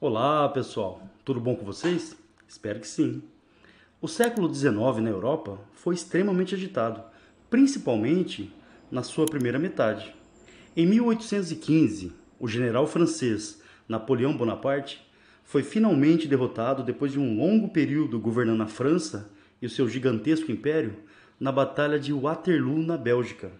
Olá pessoal, tudo bom com vocês? Espero que sim. O século XIX na Europa foi extremamente agitado, principalmente na sua primeira metade. Em 1815, o general francês Napoleão Bonaparte foi finalmente derrotado depois de um longo período governando a França e o seu gigantesco império na Batalha de Waterloo, na Bélgica.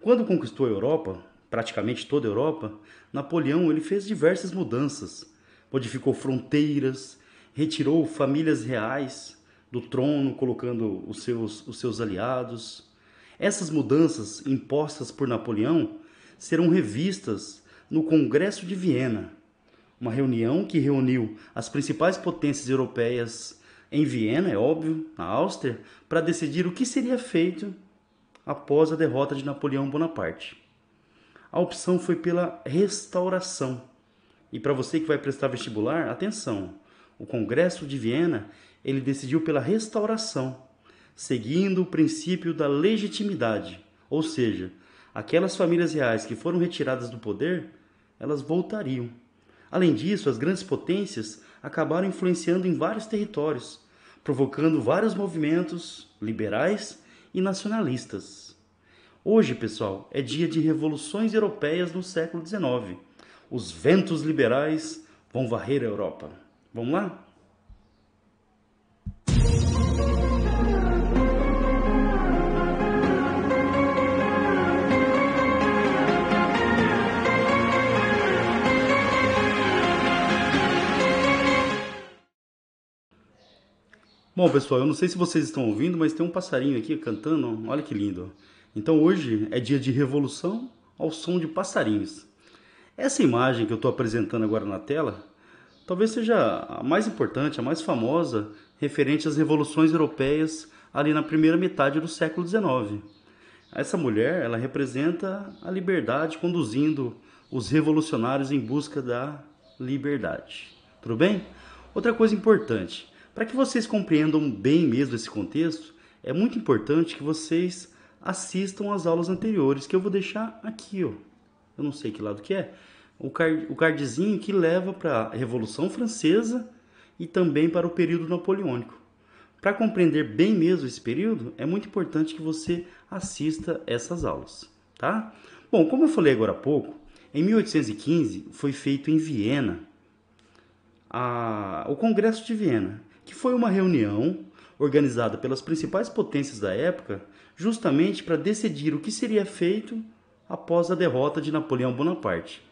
Quando conquistou a Europa, praticamente toda a Europa, Napoleão ele fez diversas mudanças, modificou fronteiras, retirou famílias reais do trono, colocando os seus, os seus aliados. Essas mudanças impostas por Napoleão serão revistas no Congresso de Viena, uma reunião que reuniu as principais potências europeias em Viena, é óbvio, na Áustria, para decidir o que seria feito após a derrota de Napoleão Bonaparte. A opção foi pela restauração e para você que vai prestar vestibular, atenção. O Congresso de Viena, ele decidiu pela restauração, seguindo o princípio da legitimidade, ou seja, aquelas famílias reais que foram retiradas do poder, elas voltariam. Além disso, as grandes potências acabaram influenciando em vários territórios, provocando vários movimentos liberais e nacionalistas. Hoje, pessoal, é dia de revoluções europeias no século XIX os ventos liberais vão varrer a Europa. Vamos lá? Bom, pessoal, eu não sei se vocês estão ouvindo, mas tem um passarinho aqui cantando. Olha que lindo. Então hoje é dia de revolução ao som de passarinhos. Essa imagem que eu estou apresentando agora na tela talvez seja a mais importante, a mais famosa referente às revoluções europeias ali na primeira metade do século XIX. Essa mulher, ela representa a liberdade conduzindo os revolucionários em busca da liberdade. Tudo bem? Outra coisa importante, para que vocês compreendam bem mesmo esse contexto, é muito importante que vocês assistam às aulas anteriores que eu vou deixar aqui, ó eu não sei que lado que é, o, card, o cardzinho que leva para a Revolução Francesa e também para o período napoleônico. Para compreender bem mesmo esse período, é muito importante que você assista essas aulas, tá? Bom, como eu falei agora há pouco, em 1815 foi feito em Viena a, o Congresso de Viena, que foi uma reunião organizada pelas principais potências da época, justamente para decidir o que seria feito após a derrota de Napoleão Bonaparte.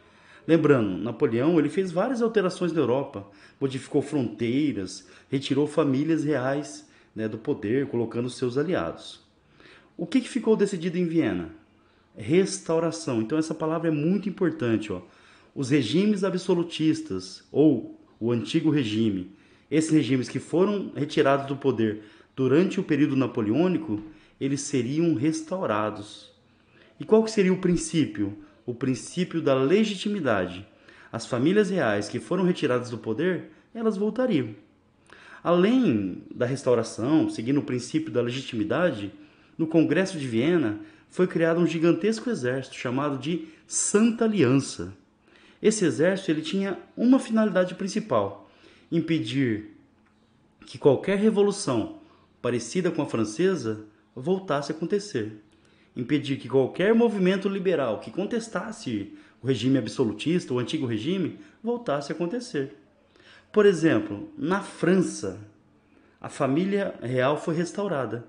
Lembrando, Napoleão ele fez várias alterações na Europa, modificou fronteiras, retirou famílias reais né, do poder, colocando seus aliados. O que, que ficou decidido em Viena? Restauração. Então essa palavra é muito importante. Ó. Os regimes absolutistas, ou o antigo regime, esses regimes que foram retirados do poder durante o período napoleônico, eles seriam restaurados. E qual que seria o princípio? O princípio da legitimidade. As famílias reais que foram retiradas do poder, elas voltariam. Além da restauração, seguindo o princípio da legitimidade, no Congresso de Viena foi criado um gigantesco exército chamado de Santa Aliança. Esse exército ele tinha uma finalidade principal: impedir que qualquer revolução parecida com a francesa voltasse a acontecer impedir que qualquer movimento liberal que contestasse o regime absolutista, o antigo regime, voltasse a acontecer. Por exemplo, na França, a família real foi restaurada.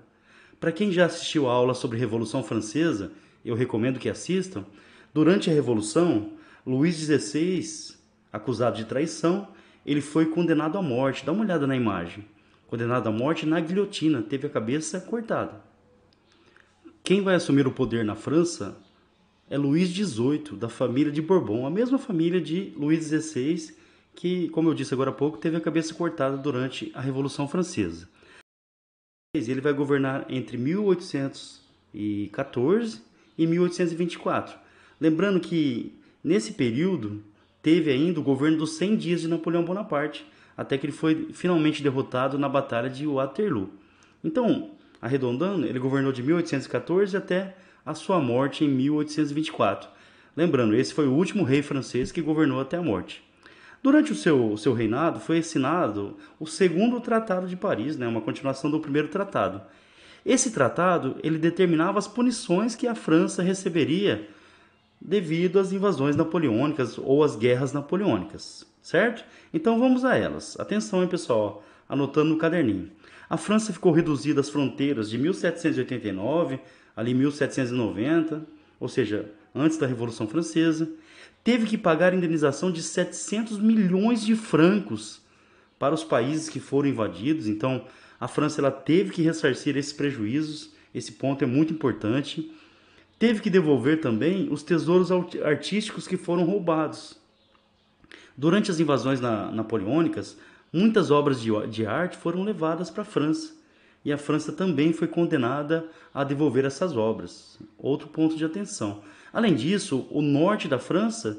Para quem já assistiu a aula sobre Revolução Francesa, eu recomendo que assistam. Durante a Revolução, Luís XVI, acusado de traição, ele foi condenado à morte. Dá uma olhada na imagem. Condenado à morte na guilhotina, teve a cabeça cortada. Quem vai assumir o poder na França é Luís XVIII, da família de Bourbon, a mesma família de Luís XVI, que, como eu disse agora há pouco, teve a cabeça cortada durante a Revolução Francesa. Ele vai governar entre 1814 e 1824. Lembrando que nesse período teve ainda o governo dos 100 dias de Napoleão Bonaparte, até que ele foi finalmente derrotado na Batalha de Waterloo. Então, Arredondando, ele governou de 1814 até a sua morte em 1824. Lembrando, esse foi o último rei francês que governou até a morte. Durante o seu, seu reinado foi assinado o segundo Tratado de Paris, né, uma continuação do primeiro tratado. Esse tratado ele determinava as punições que a França receberia devido às invasões napoleônicas ou às guerras napoleônicas, certo? Então vamos a elas. Atenção, hein, pessoal, anotando no caderninho. A França ficou reduzida às fronteiras de 1789, ali 1790, ou seja, antes da Revolução Francesa, teve que pagar indenização de 700 milhões de francos para os países que foram invadidos. Então, a França ela teve que ressarcir esses prejuízos. Esse ponto é muito importante. Teve que devolver também os tesouros artísticos que foram roubados. Durante as invasões na, napoleônicas, muitas obras de, arte foram levadas para a França. E a França também foi condenada a devolver essas obras. Outro ponto de atenção. Além disso, o norte da França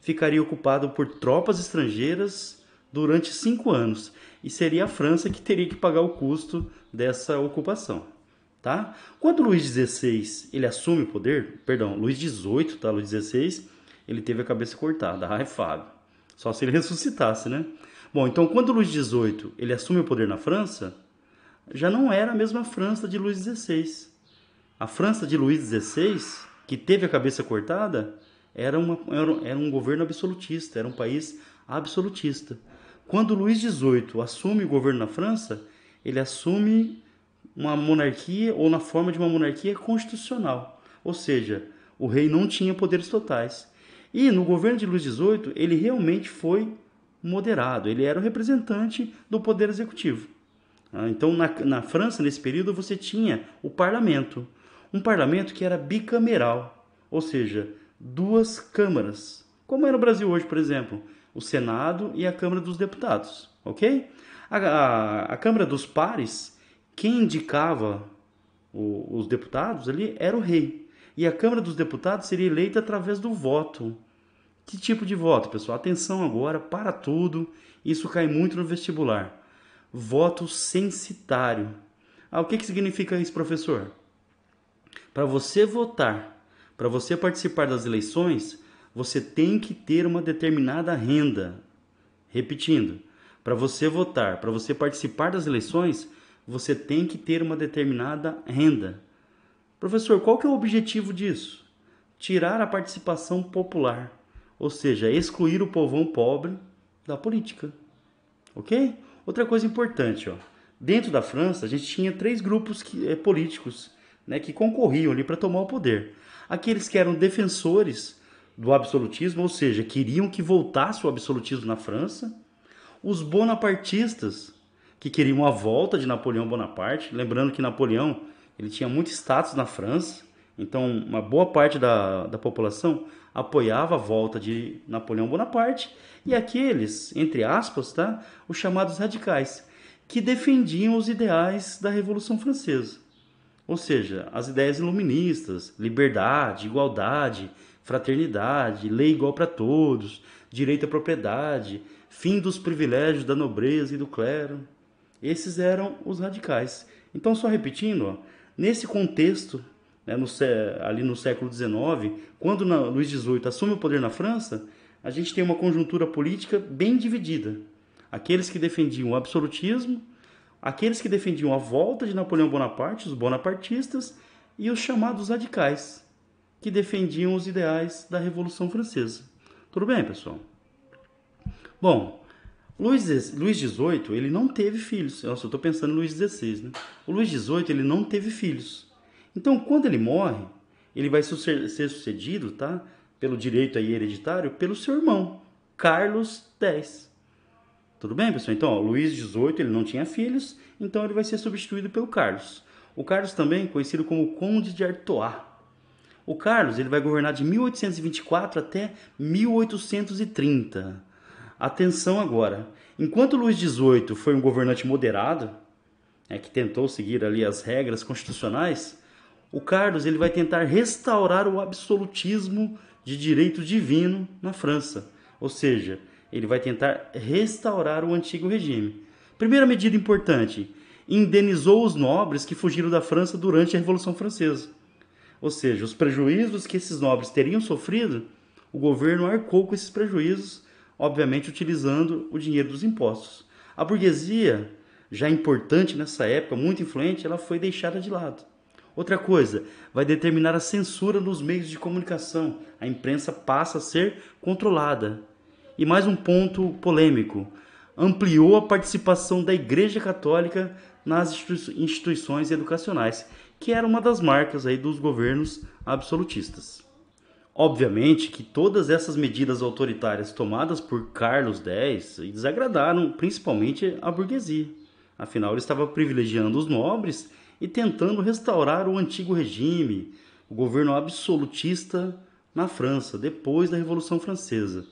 ficaria ocupado por tropas estrangeiras durante cinco anos e seria a França que teria que pagar o custo dessa ocupação. Tá? Quando Luís XVI ele assume o poder, perdão, Luís XVIII, tá? Luís XVI, ele teve a cabeça cortada. Ai, Fábio. Só se ele ressuscitasse, né? Bom, então quando Luís XVIII ele assume o poder na França, já não era a mesma França de Luís XVI. A França de Luís XVI que teve a cabeça cortada era, uma, era, um governo absolutista, era um país absolutista. Quando Luís XVIII assume o governo na França, ele assume uma monarquia ou na forma de uma monarquia constitucional, ou seja, o rei não tinha poderes totais. E no governo de Luís XVIII, ele realmente foi moderado, ele era o representante do poder executivo. Ah, então, na, na França, nesse período, você tinha o parlamento um parlamento que era bicameral, ou seja, duas câmaras, como é no Brasil hoje, por exemplo, o Senado e a Câmara dos Deputados, ok? A, a, a Câmara dos Pares, quem indicava o, os deputados ali era o rei, e a Câmara dos Deputados seria eleita através do voto. Que tipo de voto, pessoal? Atenção agora para tudo, isso cai muito no vestibular. Voto censitário. Ah, o que, que significa isso, professor? Para você votar, para você participar das eleições, você tem que ter uma determinada renda. Repetindo, para você votar, para você participar das eleições, você tem que ter uma determinada renda. Professor, qual que é o objetivo disso? Tirar a participação popular, ou seja, excluir o povão pobre da política. Ok? Outra coisa importante, ó. dentro da França, a gente tinha três grupos que, é, políticos né, que concorriam ali para tomar o poder. Aqueles que eram defensores do absolutismo, ou seja, queriam que voltasse o absolutismo na França. Os bonapartistas, que queriam a volta de Napoleão Bonaparte, lembrando que Napoleão ele tinha muito status na França, então uma boa parte da, da população apoiava a volta de Napoleão Bonaparte, e aqueles, entre aspas, tá, os chamados radicais, que defendiam os ideais da Revolução Francesa. Ou seja, as ideias iluministas, liberdade, igualdade, fraternidade, lei igual para todos, direito à propriedade, fim dos privilégios da nobreza e do clero. Esses eram os radicais. Então, só repetindo, ó, nesse contexto, né, no, ali no século XIX, quando na, Luís XVIII assume o poder na França, a gente tem uma conjuntura política bem dividida. Aqueles que defendiam o absolutismo aqueles que defendiam a volta de Napoleão Bonaparte, os bonapartistas, e os chamados radicais, que defendiam os ideais da Revolução Francesa. Tudo bem, pessoal? Bom, Luís, Luís XVIII, ele não teve filhos. Nossa, eu estou pensando em Luís XVI, né? O Luís XVIII, ele não teve filhos. Então, quando ele morre, ele vai ser sucedido, tá? Pelo direito aí hereditário, pelo seu irmão, Carlos X. Tudo bem, pessoal? Então, ó, XVIII ele não tinha filhos, então ele vai ser substituído pelo Carlos. O Carlos também conhecido como Conde de Artois. O Carlos ele vai governar de 1824 até 1830. Atenção agora. Enquanto Luís XVIII foi um governante moderado, é, que tentou seguir ali as regras constitucionais, o Carlos ele vai tentar restaurar o absolutismo de direito divino na França. Ou seja, ele vai tentar restaurar o antigo regime. Primeira medida importante: indenizou os nobres que fugiram da França durante a Revolução Francesa. Ou seja, os prejuízos que esses nobres teriam sofrido, o governo arcou com esses prejuízos, obviamente utilizando o dinheiro dos impostos. A burguesia, já importante nessa época, muito influente, ela foi deixada de lado. Outra coisa, vai determinar a censura nos meios de comunicação. A imprensa passa a ser controlada. E mais um ponto polêmico: ampliou a participação da Igreja Católica nas instituições educacionais, que era uma das marcas aí dos governos absolutistas. Obviamente que todas essas medidas autoritárias tomadas por Carlos X desagradaram principalmente a burguesia. Afinal, ele estava privilegiando os nobres e tentando restaurar o antigo regime, o governo absolutista na França, depois da Revolução Francesa.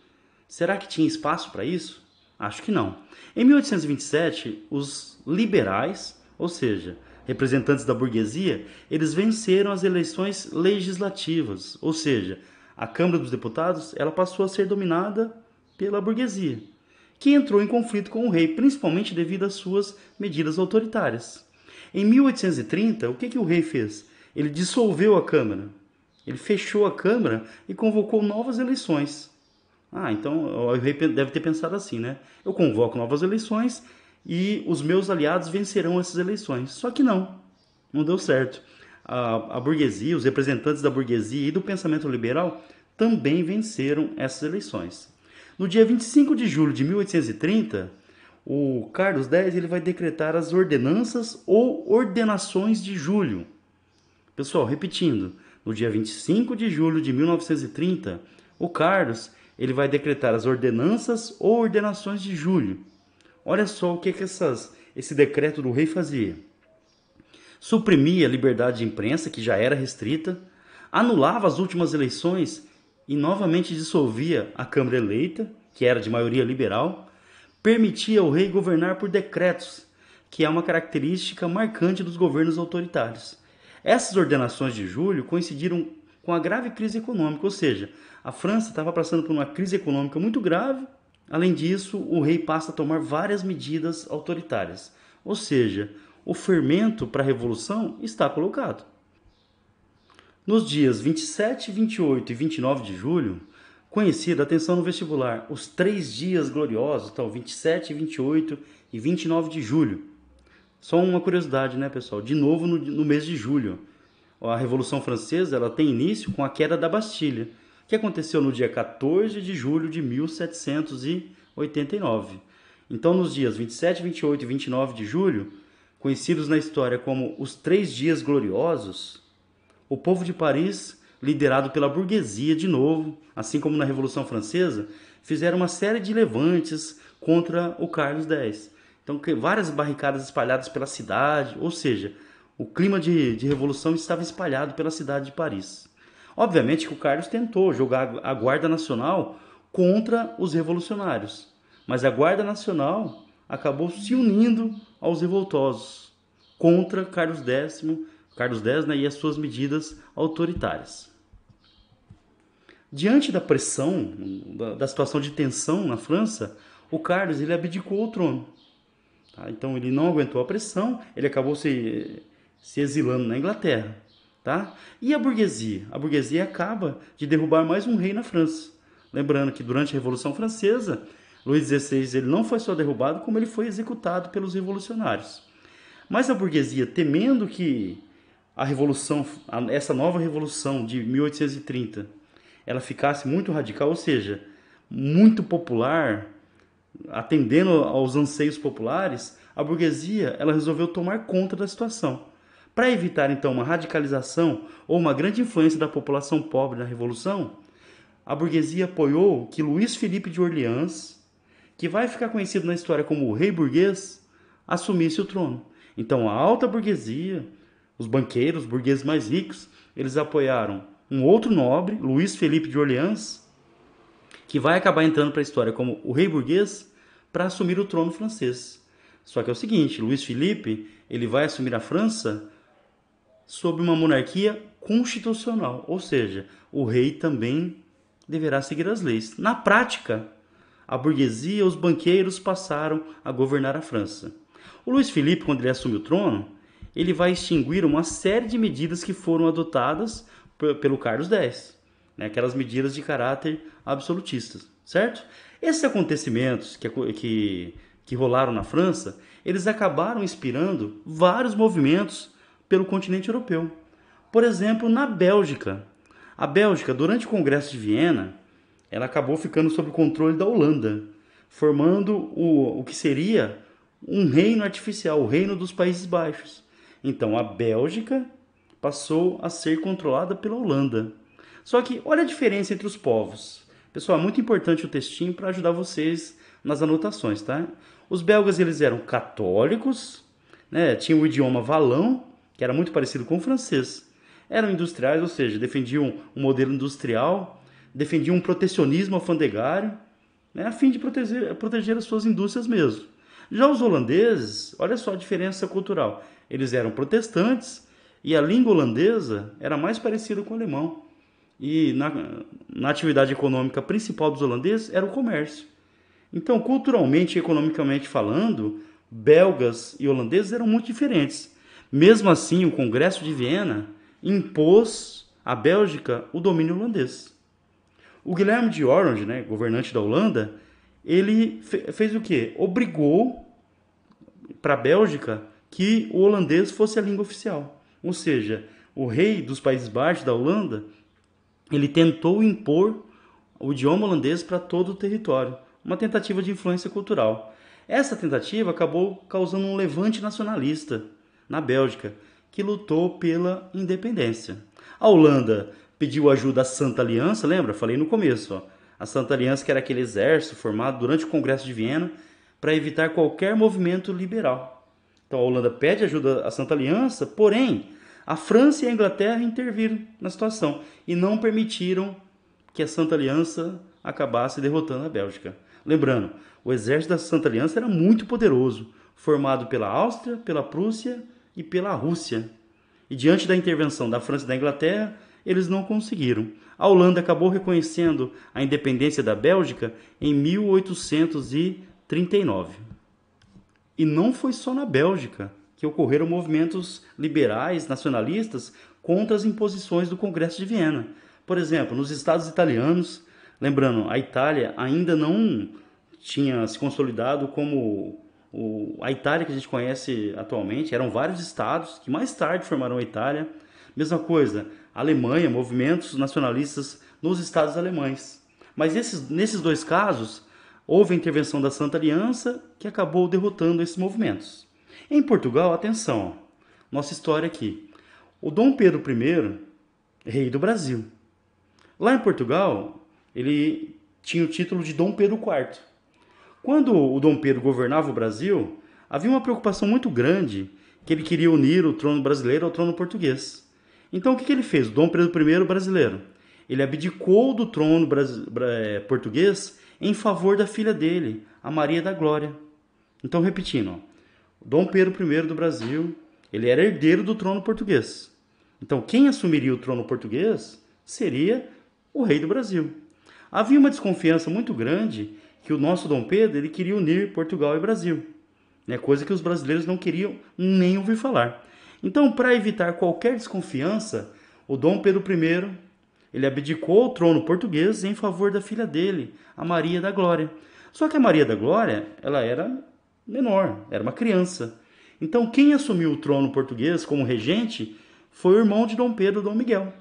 Será que tinha espaço para isso? Acho que não. Em 1827, os liberais, ou seja, representantes da burguesia, eles venceram as eleições legislativas, ou seja, a Câmara dos Deputados ela passou a ser dominada pela burguesia, que entrou em conflito com o rei, principalmente devido às suas medidas autoritárias. Em 1830, o que, que o rei fez? Ele dissolveu a Câmara, ele fechou a Câmara e convocou novas eleições. Ah, então o rei deve ter pensado assim, né? Eu convoco novas eleições e os meus aliados vencerão essas eleições. Só que não, não deu certo a, a burguesia, os representantes da burguesia e do pensamento liberal também venceram essas eleições. No dia 25 de julho de 1830, o Carlos X ele vai decretar as ordenanças ou ordenações de julho. Pessoal, repetindo, no dia 25 de julho de 1930, o Carlos ele vai decretar as ordenanças ou ordenações de julho. Olha só o que, que essas, esse decreto do rei fazia suprimia a liberdade de imprensa, que já era restrita, anulava as últimas eleições e novamente dissolvia a Câmara eleita, que era de maioria liberal, permitia ao rei governar por decretos, que é uma característica marcante dos governos autoritários. Essas ordenações de julho coincidiram com a grave crise econômica, ou seja, a França estava passando por uma crise econômica muito grave. Além disso, o rei passa a tomar várias medidas autoritárias, ou seja, o fermento para a revolução está colocado. Nos dias 27, 28 e 29 de julho, conhecida, atenção no vestibular, os três dias gloriosos, então 27, 28 e 29 de julho. Só uma curiosidade, né, pessoal? De novo no, no mês de julho. A Revolução Francesa ela tem início com a queda da Bastilha, que aconteceu no dia 14 de julho de 1789. Então, nos dias 27, 28 e 29 de julho, conhecidos na história como os Três Dias Gloriosos, o povo de Paris, liderado pela burguesia de novo, assim como na Revolução Francesa, fizeram uma série de levantes contra o Carlos X. Então, várias barricadas espalhadas pela cidade, ou seja, o clima de, de revolução estava espalhado pela cidade de Paris. Obviamente que o Carlos tentou jogar a Guarda Nacional contra os revolucionários, mas a Guarda Nacional acabou se unindo aos revoltosos contra Carlos X, Carlos X né, e as suas medidas autoritárias. Diante da pressão, da, situação de tensão na França, o Carlos ele abdicou o trono. Tá? Então ele não aguentou a pressão, ele acabou se, se exilando na Inglaterra. Tá? E a burguesia? A burguesia acaba de derrubar mais um rei na França. Lembrando que durante a Revolução Francesa, Luís XVI ele não foi só derrubado, como ele foi executado pelos revolucionários. Mas a burguesia, temendo que a revolução, essa nova revolução de 1830, ela ficasse muito radical, ou seja, muito popular, atendendo aos anseios populares, a burguesia ela resolveu tomar conta da situação. Para evitar então uma radicalização ou uma grande influência da população pobre na revolução, a burguesia apoiou que Luís Felipe de Orleans, que vai ficar conhecido na história como o rei burguês, assumisse o trono. Então a alta burguesia, os banqueiros, os burgueses mais ricos, eles apoiaram um outro nobre, Luís Felipe de Orleans, que vai acabar entrando para a história como o rei burguês para assumir o trono francês. Só que é o seguinte, Luís Felipe, ele vai assumir a França sob uma monarquia constitucional, ou seja, o rei também deverá seguir as leis. Na prática, a burguesia os banqueiros passaram a governar a França. O Luiz Felipe, quando ele assume o trono, ele vai extinguir uma série de medidas que foram adotadas pelo Carlos X. né, aquelas medidas de caráter absolutistas, certo? Esses acontecimentos que, que, que rolaram na França, eles acabaram inspirando vários movimentos pelo continente europeu. Por exemplo, na Bélgica. A Bélgica, durante o Congresso de Viena, ela acabou ficando sob o controle da Holanda, formando o, o que seria um reino artificial, o reino dos Países Baixos. Então a Bélgica passou a ser controlada pela Holanda. Só que olha a diferença entre os povos. Pessoal, é muito importante o textinho para ajudar vocês nas anotações, tá? Os belgas eles eram católicos, né? Tinham o idioma valão, que era muito parecido com o francês. Eram industriais, ou seja, defendiam um modelo industrial, defendiam um protecionismo alfandegário, né? a fim de proteger, proteger as suas indústrias mesmo. Já os holandeses, olha só a diferença cultural. Eles eram protestantes e a língua holandesa era mais parecida com o alemão. E na, na atividade econômica principal dos holandeses era o comércio. Então, culturalmente e economicamente falando, belgas e holandeses eram muito diferentes. Mesmo assim, o Congresso de Viena impôs à Bélgica o domínio holandês. O Guilherme de Orange, né, governante da Holanda, ele fez o quê? Obrigou para a Bélgica que o holandês fosse a língua oficial. Ou seja, o rei dos Países Baixos, da Holanda, ele tentou impor o idioma holandês para todo o território, uma tentativa de influência cultural. Essa tentativa acabou causando um levante nacionalista na Bélgica, que lutou pela independência. A Holanda pediu ajuda à Santa Aliança, lembra? Falei no começo. Ó. A Santa Aliança, que era aquele exército formado durante o Congresso de Viena para evitar qualquer movimento liberal. Então a Holanda pede ajuda à Santa Aliança, porém a França e a Inglaterra interviram na situação e não permitiram que a Santa Aliança acabasse derrotando a Bélgica. Lembrando, o exército da Santa Aliança era muito poderoso, formado pela Áustria, pela Prússia e pela Rússia. E diante da intervenção da França e da Inglaterra, eles não conseguiram. A Holanda acabou reconhecendo a independência da Bélgica em 1839. E não foi só na Bélgica que ocorreram movimentos liberais, nacionalistas, contra as imposições do Congresso de Viena. Por exemplo, nos estados italianos, lembrando, a Itália ainda não tinha se consolidado como o, a Itália que a gente conhece atualmente, eram vários estados que mais tarde formaram a Itália. Mesma coisa, Alemanha, movimentos nacionalistas nos estados alemães. Mas esses, nesses dois casos, houve a intervenção da Santa Aliança que acabou derrotando esses movimentos. Em Portugal, atenção, nossa história aqui. O Dom Pedro I, rei do Brasil. Lá em Portugal, ele tinha o título de Dom Pedro IV. Quando o Dom Pedro governava o Brasil, havia uma preocupação muito grande que ele queria unir o trono brasileiro ao trono português. Então o que, ele fez? O Dom Pedro I brasileiro. Ele abdicou do trono eh, português em favor da filha dele, a Maria da Glória. Então, repetindo, ó, Dom Pedro I do Brasil, ele era herdeiro do trono português. Então, quem assumiria o trono português seria o rei do Brasil. Havia uma desconfiança muito grande que o nosso Dom Pedro ele queria unir Portugal e Brasil, né? coisa que os brasileiros não queriam nem ouvir falar. Então, para evitar qualquer desconfiança, o Dom Pedro I ele abdicou o trono português em favor da filha dele, a Maria da Glória. Só que a Maria da Glória, ela era menor, era uma criança. Então quem assumiu o trono português como regente foi o irmão de Dom Pedro, Dom Miguel.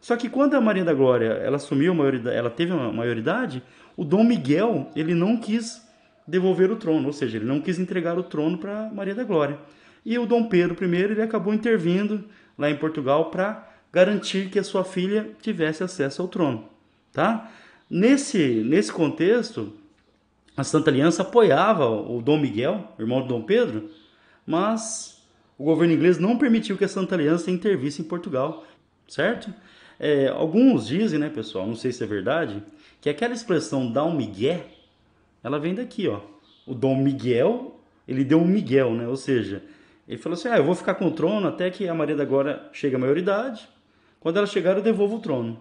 Só que quando a Maria da Glória, ela assumiu maioridade, ela teve uma maioridade, o Dom Miguel, ele não quis devolver o trono, ou seja, ele não quis entregar o trono para Maria da Glória. E o Dom Pedro I, ele acabou intervindo lá em Portugal para garantir que a sua filha tivesse acesso ao trono, tá? Nesse, nesse contexto, a Santa Aliança apoiava o Dom Miguel, irmão de Dom Pedro, mas o governo inglês não permitiu que a Santa Aliança intervisse em Portugal, certo? É, alguns dizem, né, pessoal, não sei se é verdade, que aquela expressão dar um migué, ela vem daqui, ó. O Dom Miguel, ele deu um miguel, né? Ou seja, ele falou assim, ah, eu vou ficar com o trono até que a Maria da Glória chegue à maioridade, quando ela chegar, eu devolvo o trono.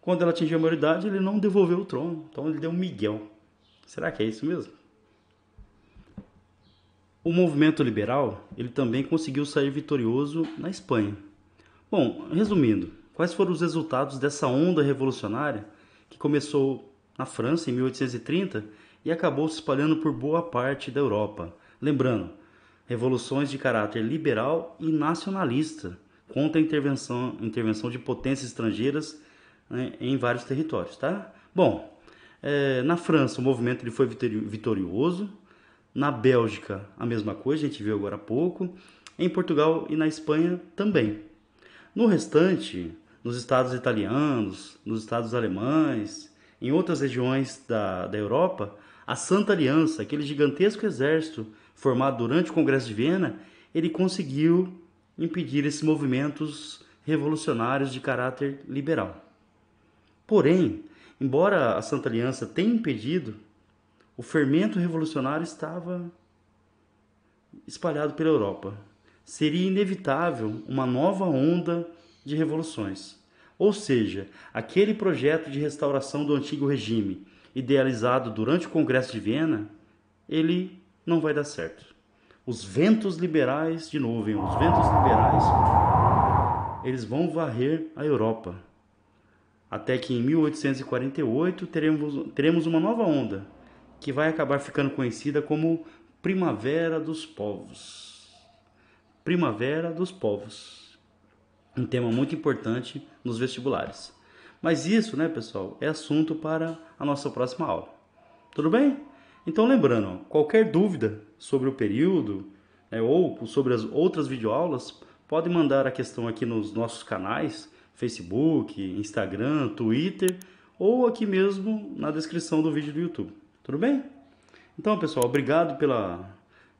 Quando ela atingiu a maioridade, ele não devolveu o trono. Então ele deu um Miguel. Será que é isso mesmo? O movimento liberal, ele também conseguiu sair vitorioso na Espanha. Bom, resumindo, quais foram os resultados dessa onda revolucionária que começou na França em 1830 e acabou se espalhando por boa parte da Europa. Lembrando, revoluções de caráter liberal e nacionalista contra a intervenção, intervenção de potências estrangeiras né, em vários territórios, tá? Bom, é, na França o movimento ele foi vitorioso, na Bélgica a mesma coisa, a gente viu agora há pouco, em Portugal e na Espanha também. No restante, nos estados italianos, nos estados alemães, em outras regiões da, da Europa, a Santa Aliança, aquele gigantesco exército formado durante o Congresso de Viena, ele conseguiu impedir esses movimentos revolucionários de caráter liberal. Porém, embora a Santa Aliança tenha impedido, o fermento revolucionário estava espalhado pela Europa. Seria inevitável uma nova onda de revoluções. Ou seja, aquele projeto de restauração do antigo regime, idealizado durante o Congresso de Viena, ele não vai dar certo os ventos liberais, de hein? os ventos liberais, eles vão varrer a Europa. Até que em 1848 teremos, teremos uma nova onda, que vai acabar ficando conhecida como Primavera dos Povos. Primavera dos Povos. Um tema muito importante nos vestibulares. Mas isso, né, pessoal, é assunto para a nossa próxima aula. Tudo bem? Então, lembrando, qualquer dúvida sobre o período né, ou sobre as outras videoaulas, pode mandar a questão aqui nos nossos canais, Facebook, Instagram, Twitter ou aqui mesmo na descrição do vídeo do YouTube. Tudo bem? Então, pessoal, obrigado pela,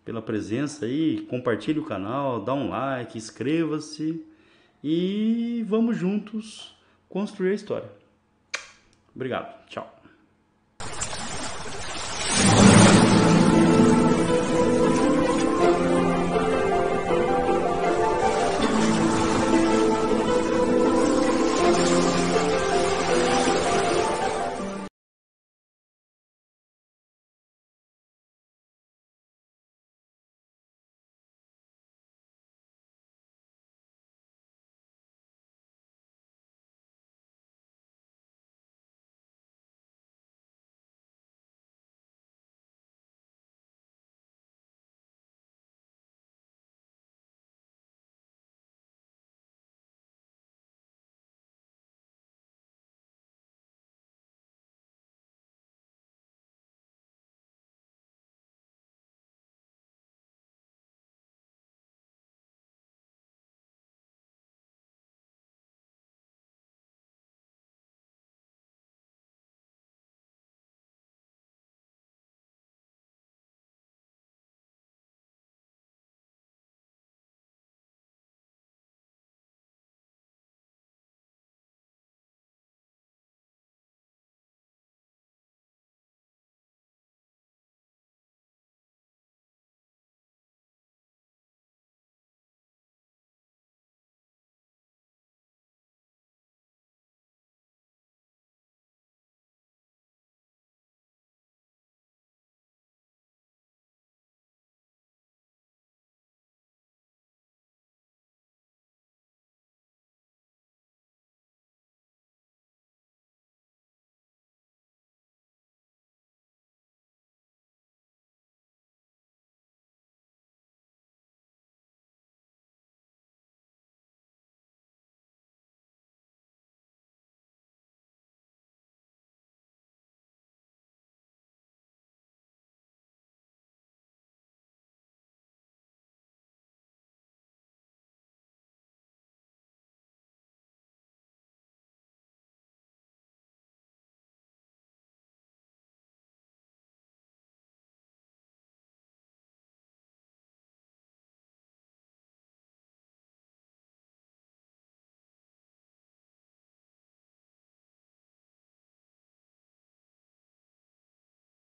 pela presença aí. Compartilhe o canal, dá um like, inscreva-se e vamos juntos construir a história. Obrigado. Tchau.